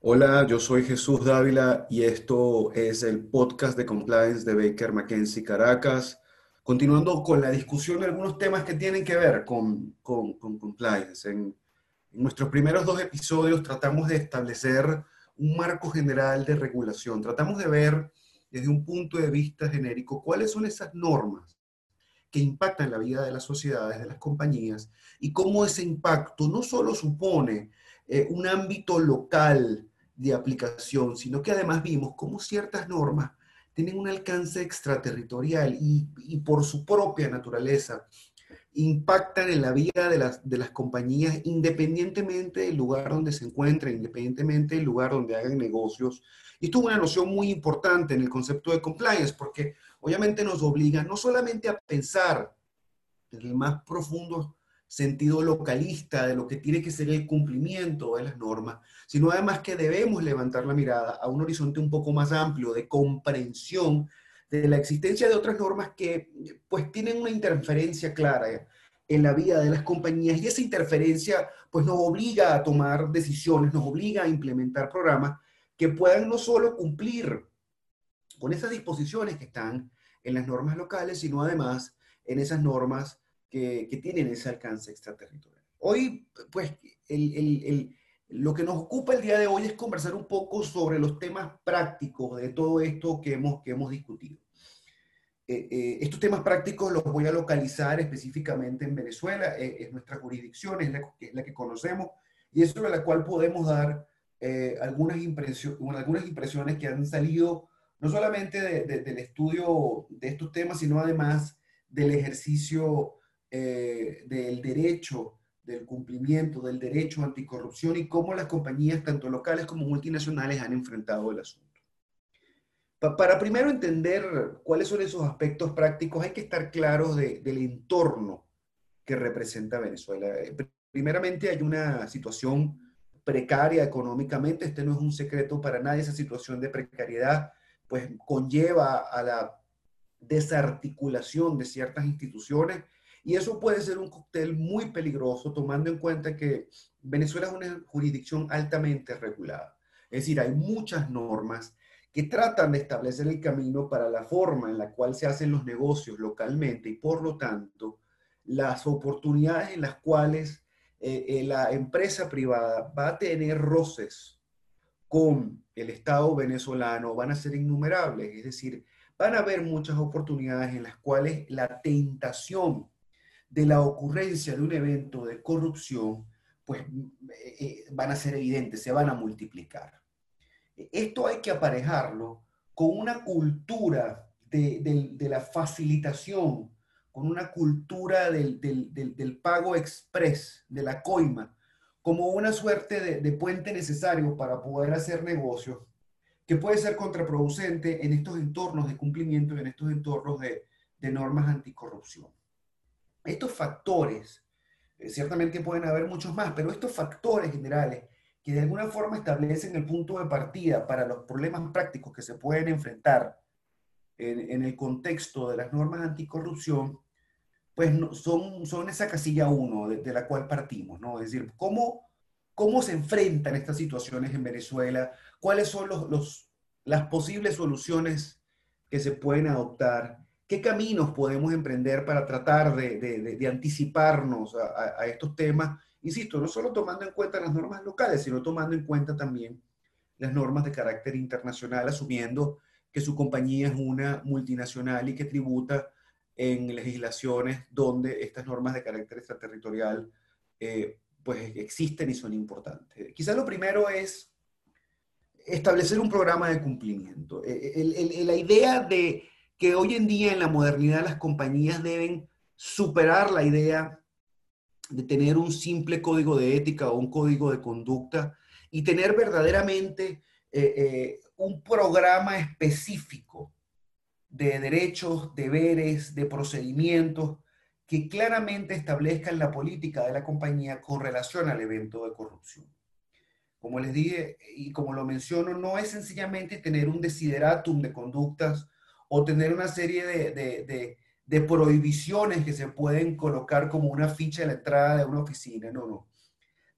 Hola, yo soy Jesús Dávila y esto es el podcast de compliance de Baker McKenzie Caracas. Continuando con la discusión de algunos temas que tienen que ver con, con, compliance. En, en nuestros primeros dos episodios tratamos de establecer un marco general de regulación. Tratamos de ver desde un punto de vista genérico cuáles son esas normas que impactan la vida de las sociedades, de las compañías, y cómo ese impacto no solo supone eh, un ámbito local de aplicación, sino que además vimos cómo ciertas normas tienen un alcance extraterritorial y, y por su propia naturaleza impactan en la vida de las, de las compañías independientemente del lugar donde se encuentren, independientemente del lugar donde hagan negocios. Y esto es una noción muy importante en el concepto de compliance, porque obviamente nos obliga no solamente a pensar en el más profundo sentido localista de lo que tiene que ser el cumplimiento de las normas, sino además que debemos levantar la mirada a un horizonte un poco más amplio de comprensión de la existencia de otras normas que pues tienen una interferencia clara en la vida de las compañías y esa interferencia pues nos obliga a tomar decisiones, nos obliga a implementar programas que puedan no solo cumplir con esas disposiciones que están en las normas locales, sino además en esas normas que, tienen ese alcance extraterritorial. Hoy, pues, lo que nos ocupa el día de hoy es conversar un poco sobre los temas prácticos de todo esto que hemos, que hemos discutido. Eh, eh, estos temas prácticos los voy a localizar específicamente en Venezuela, eh, es nuestra jurisdicción, es la, es la, que conocemos, y es sobre la cual podemos dar algunas, impresiones, algunas impresiones que han salido no solamente del estudio de estos temas, sino además del ejercicio eh, del derecho, del cumplimiento del derecho anticorrupción y cómo las compañías, tanto locales como multinacionales, han enfrentado el asunto. para primero entender cuáles son esos aspectos prácticos, hay que estar claros del entorno que representa Venezuela. Eh, primeramente, hay una situación precaria económicamente, este no es un secreto para nadie, esa situación de precariedad pues conlleva a la desarticulación de ciertas instituciones y eso puede ser un cóctel muy peligroso tomando en cuenta que Venezuela es una jurisdicción altamente regulada. Es decir, hay muchas normas que tratan de establecer el camino para la forma en la cual se hacen los negocios localmente y por lo tanto las oportunidades en las cuales eh, eh, la empresa privada va a tener roces con el Estado venezolano van a ser innumerables. Es decir, van a haber muchas oportunidades en las cuales la tentación de la ocurrencia de un evento de corrupción, pues eh, eh, van a ser evidentes, se van a multiplicar. Esto hay que aparejarlo con una cultura de, la facilitación, con una cultura del, pago express, de la coima, como una suerte de, puente necesario para poder hacer negocios, que puede ser contraproducente en estos entornos de cumplimiento y en estos entornos de normas anticorrupción. Estos factores, eh, ciertamente pueden haber muchos más, pero estos factores generales que de alguna forma establecen el punto de partida para los problemas prácticos que se pueden enfrentar en, el contexto de las normas anticorrupción, pues son, son esa casilla uno de, la cual partimos, ¿no? Es decir, ¿cómo, cómo se enfrentan estas situaciones en Venezuela, cuáles son los, las posibles soluciones que se pueden adoptar ¿Qué caminos podemos emprender para tratar de, anticiparnos a, estos temas? Insisto, no solo tomando en cuenta las normas locales, sino tomando en cuenta también las normas de carácter internacional, asumiendo que su compañía es una multinacional y que tributa en legislaciones donde estas normas de carácter extraterritorial eh, pues existen y son importantes. Quizás lo primero es establecer un programa de cumplimiento. Eh, la idea de que hoy en día en la modernidad las compañías deben superar la idea de tener un simple código de ética o un código de conducta y tener verdaderamente eh, eh, un programa específico de derechos, deberes, de procedimientos que claramente establezcan la política de la compañía con relación al evento de corrupción. Como les dije y como lo menciono, no es sencillamente tener un desideratum de conductas o tener una serie de, de prohibiciones que se pueden colocar como una ficha de la entrada de una oficina, no, no.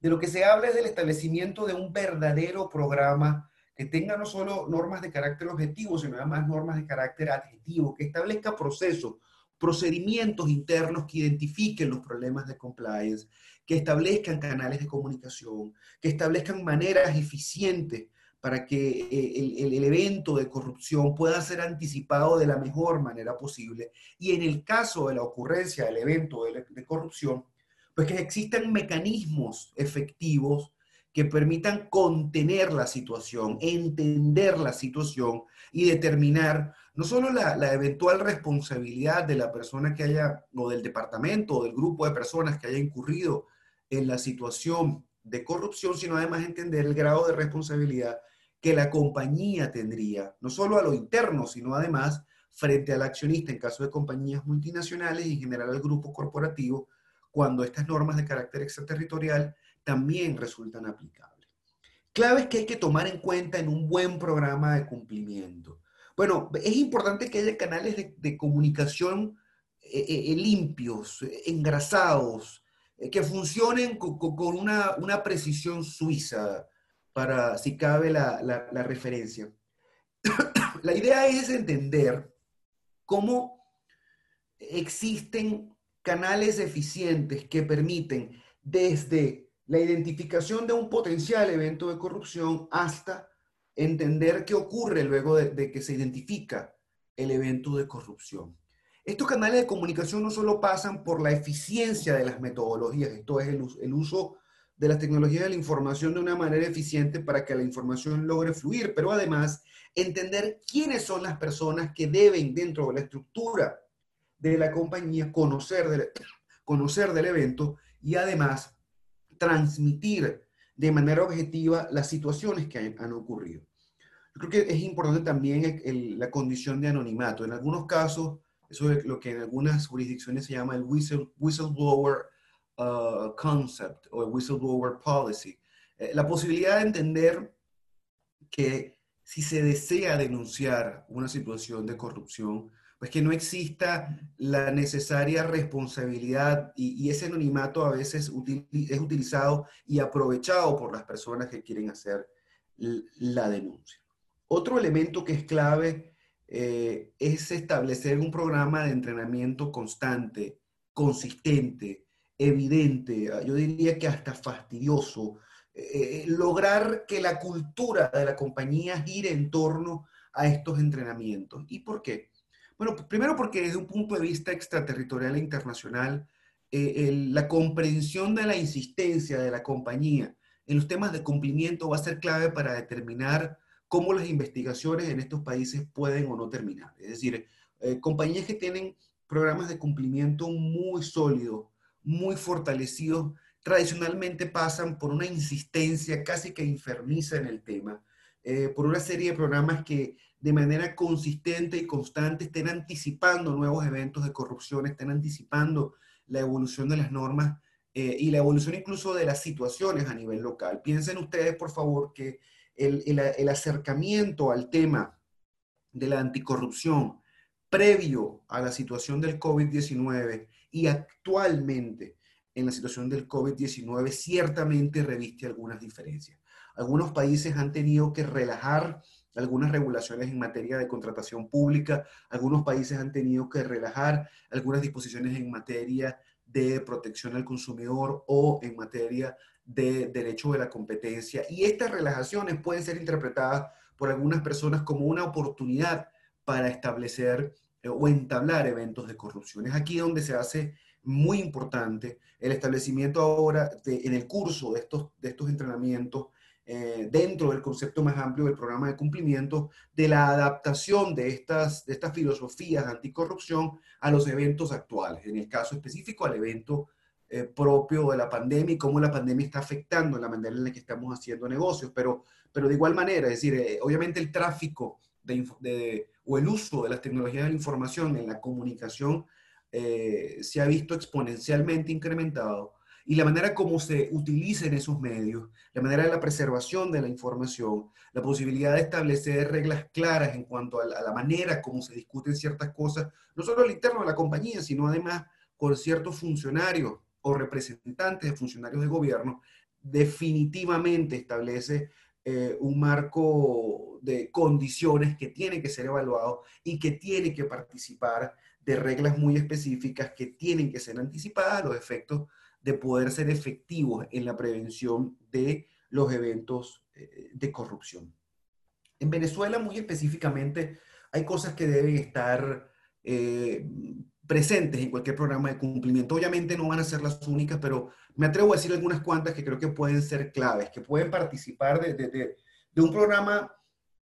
De lo que se habla es del establecimiento de un verdadero programa que tenga no solo normas de carácter objetivo, sino además normas de carácter adjetivo, que establezca procesos, procedimientos internos que identifiquen los problemas de compliance, que establezcan canales de comunicación, que establezcan maneras eficientes para que eh, el, evento de corrupción pueda ser anticipado de la mejor manera posible. Y en el caso de la ocurrencia del evento de, de corrupción, pues que existan mecanismos efectivos que permitan contener la situación, entender la situación y determinar no solo la, la, eventual responsabilidad de la persona que haya, o del departamento, o del grupo de personas que haya incurrido en la situación de corrupción, sino además entender el grado de responsabilidad que la compañía tendría, no solo a lo interno, sino además frente al accionista en caso de compañías multinacionales y en general al grupo corporativo, cuando estas normas de carácter extraterritorial también resultan aplicables. Claves que hay que tomar en cuenta en un buen programa de cumplimiento. Bueno, es importante que haya canales de, comunicación eh, eh, limpios, engrasados, eh, que funcionen con, una, precisión suiza para, si cabe, la, referencia. la idea es entender cómo existen canales eficientes que permiten desde la identificación de un potencial evento de corrupción hasta entender qué ocurre luego de, que se identifica el evento de corrupción. Estos canales de comunicación no solo pasan por la eficiencia de las metodologías, esto es el, el uso de las tecnologías de la información de una manera eficiente para que la información logre fluir, pero además entender quiénes son las personas que deben dentro de la estructura de la compañía conocer del, conocer del evento y además transmitir de manera objetiva las situaciones que han, ocurrido. Yo creo que es importante también la condición de anonimato. En algunos casos, eso es lo que en algunas jurisdicciones se llama el whistleblower uh, concept o el whistleblower policy. Eh, la posibilidad de entender que si se desea denunciar una situación de corrupción, pues que no exista la necesaria responsabilidad y, ese anonimato a veces es utilizado y aprovechado por las personas que quieren hacer la denuncia. Otro elemento que es clave eh, es establecer un programa de entrenamiento constante, consistente, evidente, yo diría que hasta fastidioso, eh, lograr que la cultura de la compañía gire en torno a estos entrenamientos. ¿Y por qué? Bueno, primero porque desde un punto de vista extraterritorial e internacional, eh, la comprensión de la insistencia de la compañía en los temas de cumplimiento va a ser clave para determinar cómo las investigaciones en estos países pueden o no terminar. Es decir, eh, compañías que tienen programas de cumplimiento muy sólidos, muy fortalecidos, tradicionalmente pasan por una insistencia casi que enfermiza en el tema, eh, por una serie de programas que de manera consistente y constante estén anticipando nuevos eventos de corrupción, estén anticipando la evolución de las normas eh, y la evolución incluso de las situaciones a nivel local. Piensen ustedes, por favor, que el, el, acercamiento al tema de la anticorrupción previo a la situación del COVID-19 y actualmente en la situación del COVID-19 ciertamente reviste algunas diferencias. Algunos países han tenido que relajar algunas regulaciones en materia de contratación pública, algunos países han tenido que relajar algunas disposiciones en materia de protección al consumidor o en materia de derecho de la competencia. Y estas relajaciones pueden ser interpretadas por algunas personas como una oportunidad para establecer o entablar eventos de corrupción. Es aquí donde se hace muy importante el establecimiento ahora en el curso de estos, de estos entrenamientos eh, dentro del concepto más amplio del programa de cumplimiento, de la adaptación de estas, de estas filosofías de anticorrupción a los eventos actuales, en el caso específico al evento eh, propio de la pandemia y cómo la pandemia está afectando la manera en la que estamos haciendo negocios, pero, pero de igual manera, es decir, eh, obviamente el tráfico de, o el uso de las tecnologías de la información en la comunicación se ha visto exponencialmente incrementado y la manera como se utilicen esos medios, la manera de la preservación de la información, la posibilidad de establecer reglas claras en cuanto a la, manera como se discuten ciertas cosas, no solo al interno de la compañía, sino además con ciertos funcionarios o representantes de funcionarios de gobierno, definitivamente establece eh, un marco de condiciones que tiene que ser evaluado y que tiene que participar de reglas muy específicas que tienen que ser anticipadas los efectos de poder ser efectivos en la prevención de los eventos eh, de corrupción. En Venezuela, muy específicamente, hay cosas que deben estar eh, presentes en cualquier programa de cumplimiento. Obviamente no van a ser las únicas, pero me atrevo a decir algunas cuantas que creo que pueden ser claves, que pueden participar de, de un programa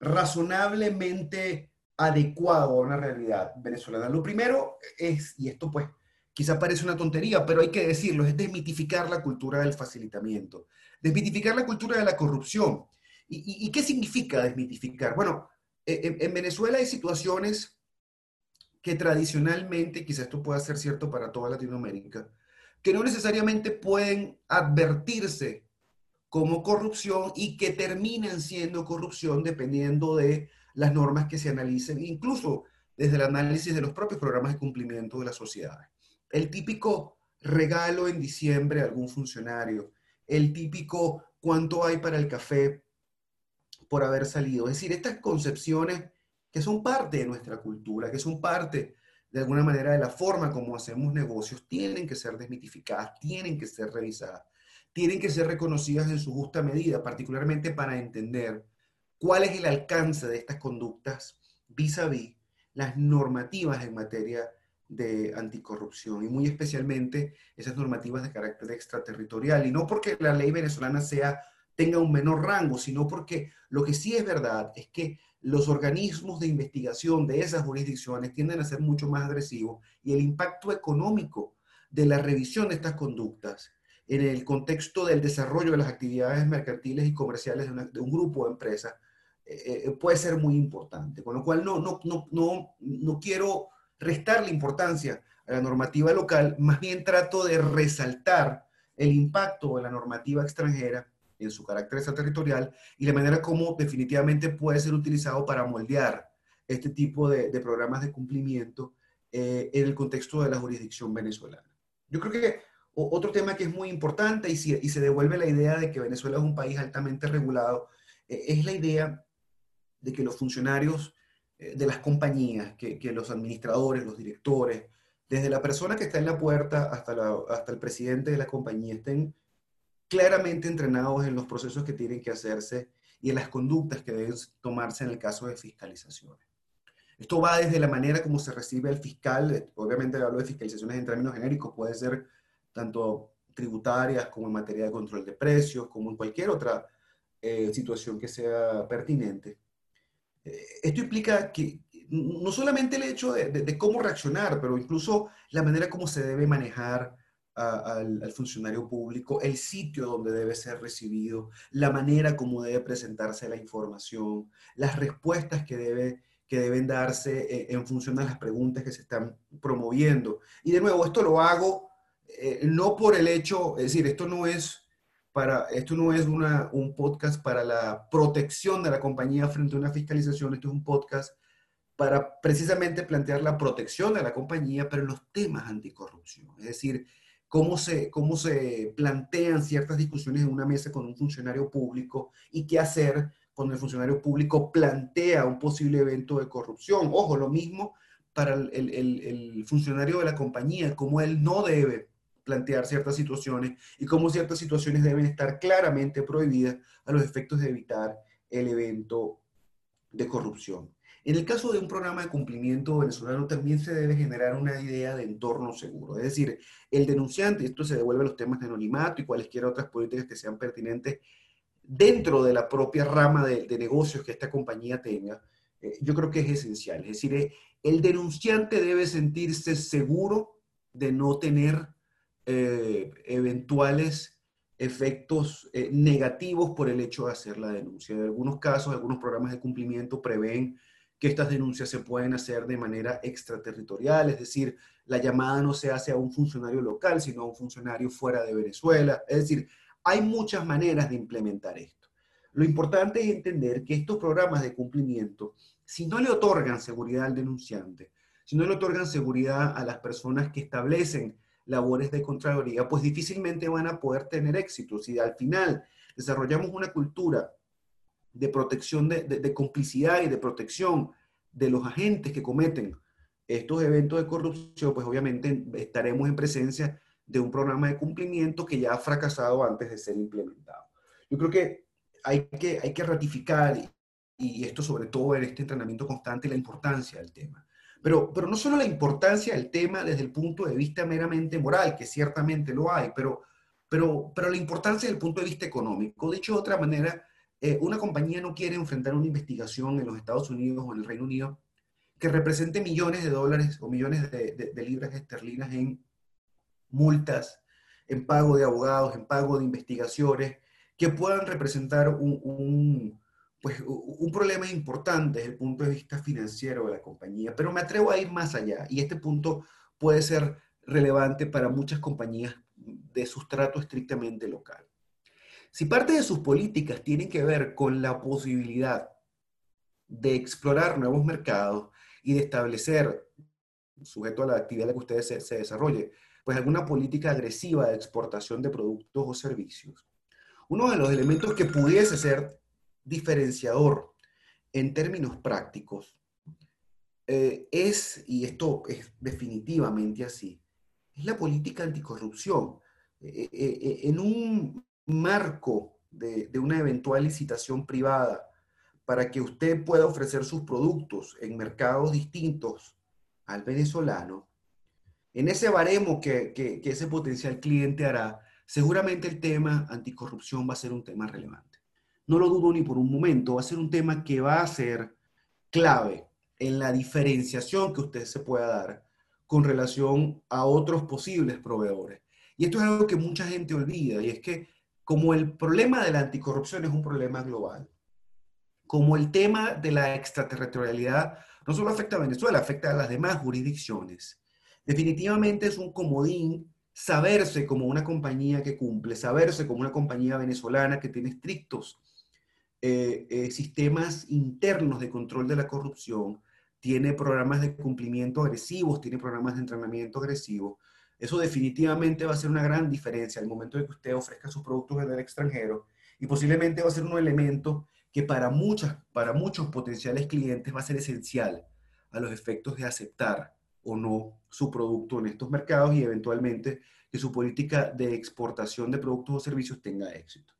razonablemente adecuado a una realidad venezolana. Lo primero es, y esto pues quizá parece una tontería, pero hay que decirlo, es desmitificar la cultura del facilitamiento, desmitificar la cultura de la corrupción. ¿Y, qué significa desmitificar? Bueno, e, en, en, Venezuela hay situaciones que tradicionalmente, quizá esto pueda ser cierto para toda Latinoamérica, que no necesariamente pueden advertirse como corrupción y que terminan siendo corrupción dependiendo de las normas que se analicen, incluso desde el análisis de los propios programas de cumplimiento de las sociedades. El típico regalo en diciembre a algún funcionario, el típico cuánto hay para el café por haber salido. Es decir, estas concepciones que son parte de nuestra cultura, que son parte de alguna manera de la forma como hacemos negocios, tienen que ser desmitificadas, tienen que ser revisadas, tienen que ser reconocidas en su justa medida, particularmente para entender cuál es el alcance de estas conductas vis a vis las normativas en materia de anticorrupción y muy especialmente esas normativas de carácter extraterritorial. Y no porque la ley venezolana sea, tenga un menor rango, sino porque lo que sí es verdad es que los organismos de investigación de esas jurisdicciones tienden a ser mucho más agresivos y el impacto económico de la revisión de estas conductas en el contexto del desarrollo de las actividades mercantiles y comerciales de, un grupo de empresas eh, eh, puede ser muy importante. Con lo cual no, no, no, no, no quiero restarle importancia a la normativa local, más bien trato de resaltar el impacto de la normativa extranjera en su carácter extraterritorial y la manera como definitivamente puede ser utilizado para moldear este tipo de, programas de cumplimiento eh, en el contexto de la jurisdicción venezolana. Yo creo que otro tema que es muy importante y, se devuelve la idea de que Venezuela es un país altamente regulado, es la idea de que los funcionarios eh, de las compañías, que, los administradores, los directores, desde la persona que está en la puerta hasta, hasta el presidente de la compañía, estén claramente entrenados en los procesos que tienen que hacerse y en las conductas que deben tomarse en el caso de fiscalizaciones. Esto va desde la manera como se recibe el fiscal, obviamente hablo de fiscalizaciones en términos genéricos, puede ser tanto tributarias como en materia de control de precios, como en cualquier otra eh, situación que sea pertinente. Eh, esto implica que no solamente el hecho de, cómo reaccionar, pero incluso la manera como se debe manejar al, funcionario público, el sitio donde debe ser recibido, la manera como debe presentarse la información, las respuestas que, debe, que deben darse eh, en, función a las preguntas que se están promoviendo. Y de nuevo, esto lo hago eh, no por el hecho, es decir, esto no es esto no es un podcast para la protección de la compañía frente a una fiscalización, esto es un podcast para precisamente plantear la protección de la compañía, pero los temas anticorrupción. Es decir, cómo se, cómo se plantean ciertas discusiones en una mesa con un funcionario público y qué hacer cuando el funcionario público plantea un posible evento de corrupción. Ojo, lo mismo para el, el funcionario de la compañía, cómo él no debe plantear ciertas situaciones y cómo ciertas situaciones deben estar claramente prohibidas a los efectos de evitar el evento de corrupción. En el caso de un programa de cumplimiento venezolano también se debe generar una idea de entorno seguro, es decir, el denunciante, esto se devuelve a los temas de anonimato y cualesquiera otras políticas que sean pertinentes dentro de la propia rama de, negocios que esta compañía tenga, eh, yo creo que es esencial. Es decir, eh, el denunciante debe sentirse seguro de no tener eh, eventuales efectos eh, negativos por el hecho de hacer la denuncia. En algunos casos, algunos programas de cumplimiento prevén que estas denuncias se pueden hacer de manera extraterritorial, es decir, la llamada no se hace a un funcionario local, sino a un funcionario fuera de Venezuela. Es decir, hay muchas maneras de implementar esto. Lo importante es entender que estos programas de cumplimiento, si no le otorgan seguridad al denunciante, si no le otorgan seguridad a las personas que establecen labores de Contraloría, pues difícilmente van a poder tener éxito. Si al final desarrollamos una cultura de protección, de, complicidad y de protección de los agentes que cometen estos eventos de corrupción, pues obviamente estaremos en presencia de un programa de cumplimiento que ya ha fracasado antes de ser implementado. Yo creo que hay que, hay que ratificar, y esto sobre todo en este entrenamiento constante, la importancia del tema. Pero, pero no solo la importancia del tema desde el punto de vista meramente moral, que ciertamente lo hay, pero, pero, pero la importancia desde el punto de vista económico. Dicho de otra manera, eh, una compañía no quiere enfrentar una investigación en los Estados Unidos o en el Reino Unido que represente millones de dólares o millones de, libras esterlinas en multas, en pago de abogados, en pago de investigaciones, que puedan representar un, pues, un problema importante desde el punto de vista financiero de la compañía. Pero me atrevo a ir más allá y este punto puede ser relevante para muchas compañías de sustrato estrictamente local. Si parte de sus políticas tienen que ver con la posibilidad de explorar nuevos mercados y de establecer, sujeto a la actividad que ustedes se, se desarrolle, pues alguna política agresiva de exportación de productos o servicios, uno de los elementos que pudiese ser diferenciador en términos prácticos eh, es, y esto es definitivamente así, es la política anticorrupción. Eh, eh, en un marco de, una eventual licitación privada para que usted pueda ofrecer sus productos en mercados distintos al venezolano, en ese baremo que, que, ese potencial cliente hará, seguramente el tema anticorrupción va a ser un tema relevante. No lo dudo ni por un momento, va a ser un tema que va a ser clave en la diferenciación que usted se pueda dar con relación a otros posibles proveedores. Y esto es algo que mucha gente olvida, y es que como el problema de la anticorrupción es un problema global, como el tema de la extraterritorialidad no solo afecta a Venezuela, afecta a las demás jurisdicciones, definitivamente es un comodín saberse como una compañía que cumple, saberse como una compañía venezolana que tiene estrictos eh, eh, sistemas internos de control de la corrupción, tiene programas de cumplimiento agresivos, tiene programas de entrenamiento agresivos, eso definitivamente va a ser una gran diferencia al momento de que usted ofrezca sus productos en el extranjero y posiblemente va a ser un elemento que para, muchas, para muchos potenciales clientes va a ser esencial a los efectos de aceptar o no su producto en estos mercados y eventualmente que su política de exportación de productos o servicios tenga éxito.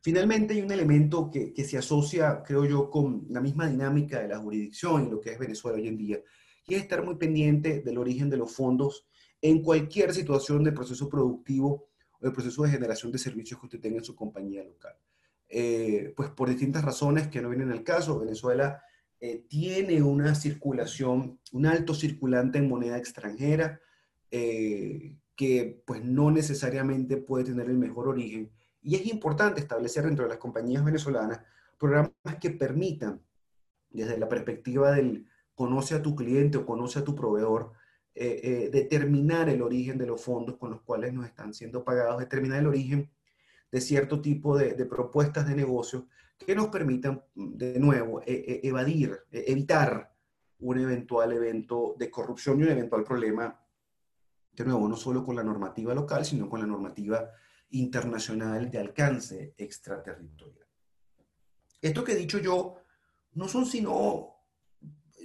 Finalmente hay un elemento que, que, se asocia, creo yo, con la misma dinámica de la jurisdicción y lo que es Venezuela hoy en día, y es estar muy pendiente del origen de los fondos en cualquier situación de proceso productivo o de proceso de generación de servicios que usted tenga en su compañía local. Eh, pues por distintas razones que no vienen al caso, Venezuela eh, tiene una circulación, un alto circulante en moneda extranjera, eh, que pues no necesariamente puede tener el mejor origen. Y es importante establecer dentro de las compañías venezolanas programas que permitan, desde la perspectiva del conoce a tu cliente o conoce a tu proveedor, eh, eh, determinar el origen de los fondos con los cuales nos están siendo pagados, determinar el origen de cierto tipo de, propuestas de negocio que nos permitan, de nuevo, e, e, evadir, e, evitar un eventual evento de corrupción y un eventual problema, de nuevo, no solo con la normativa local, sino con la normativa internacional de alcance extraterritorial. Esto que he dicho yo no son sino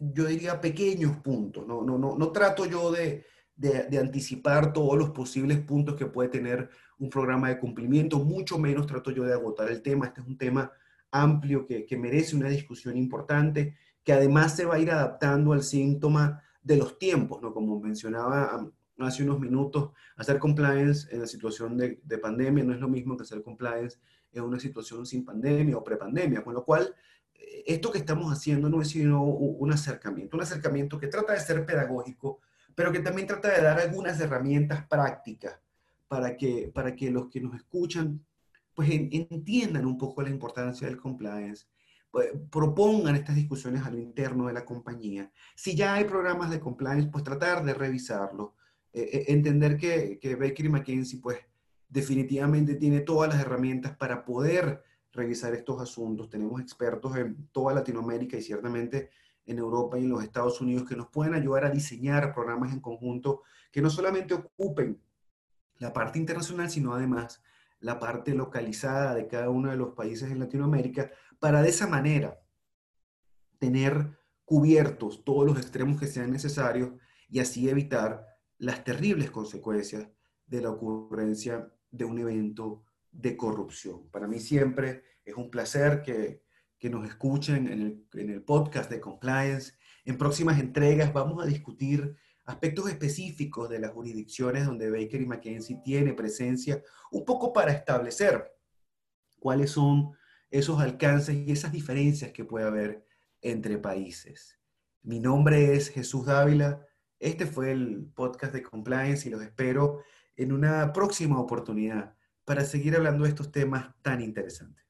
yo diría, pequeños puntos. No, no, no, no trato yo de, de, anticipar todos los posibles puntos que puede tener un programa de cumplimiento, mucho menos trato yo de agotar el tema. Este es un tema amplio que, que merece una discusión importante, que además se va a ir adaptando al síntoma de los tiempos, ¿no? Como mencionaba hace unos minutos, hacer compliance en la situación de, de, pandemia no es lo mismo que hacer compliance en una situación sin pandemia o prepandemia, con lo cual esto que estamos haciendo no es sino un acercamiento, un acercamiento que trata de ser pedagógico, pero que también trata de dar algunas herramientas prácticas para que, para que los que nos escuchan pues entiendan un poco la importancia del compliance, pues, propongan estas discusiones a lo interno de la compañía. Si ya hay programas de compliance, pues tratar de revisarlos, eh, entender que, que Baker y McKenzie, pues, definitivamente tiene todas las herramientas para poder revisar estos asuntos. Tenemos expertos en toda Latinoamérica y ciertamente en Europa y en los Estados Unidos que nos pueden ayudar a diseñar programas en conjunto que no solamente ocupen la parte internacional, sino además la parte localizada de cada uno de los países en Latinoamérica, para de esa manera tener cubiertos todos los extremos que sean necesarios y así evitar las terribles consecuencias de la ocurrencia de un evento de corrupción. Para mí siempre es un placer que, nos escuchen en el, en el podcast de compliance. En próximas entregas vamos a discutir aspectos específicos de las jurisdicciones donde Baker y McKenzie tiene presencia, un poco para establecer cuáles son esos alcances y esas diferencias que puede haber entre países. Mi nombre es Jesús Dávila. Este fue el podcast de Compliance y los espero en una próxima oportunidad para seguir hablando de estos temas tan interesantes.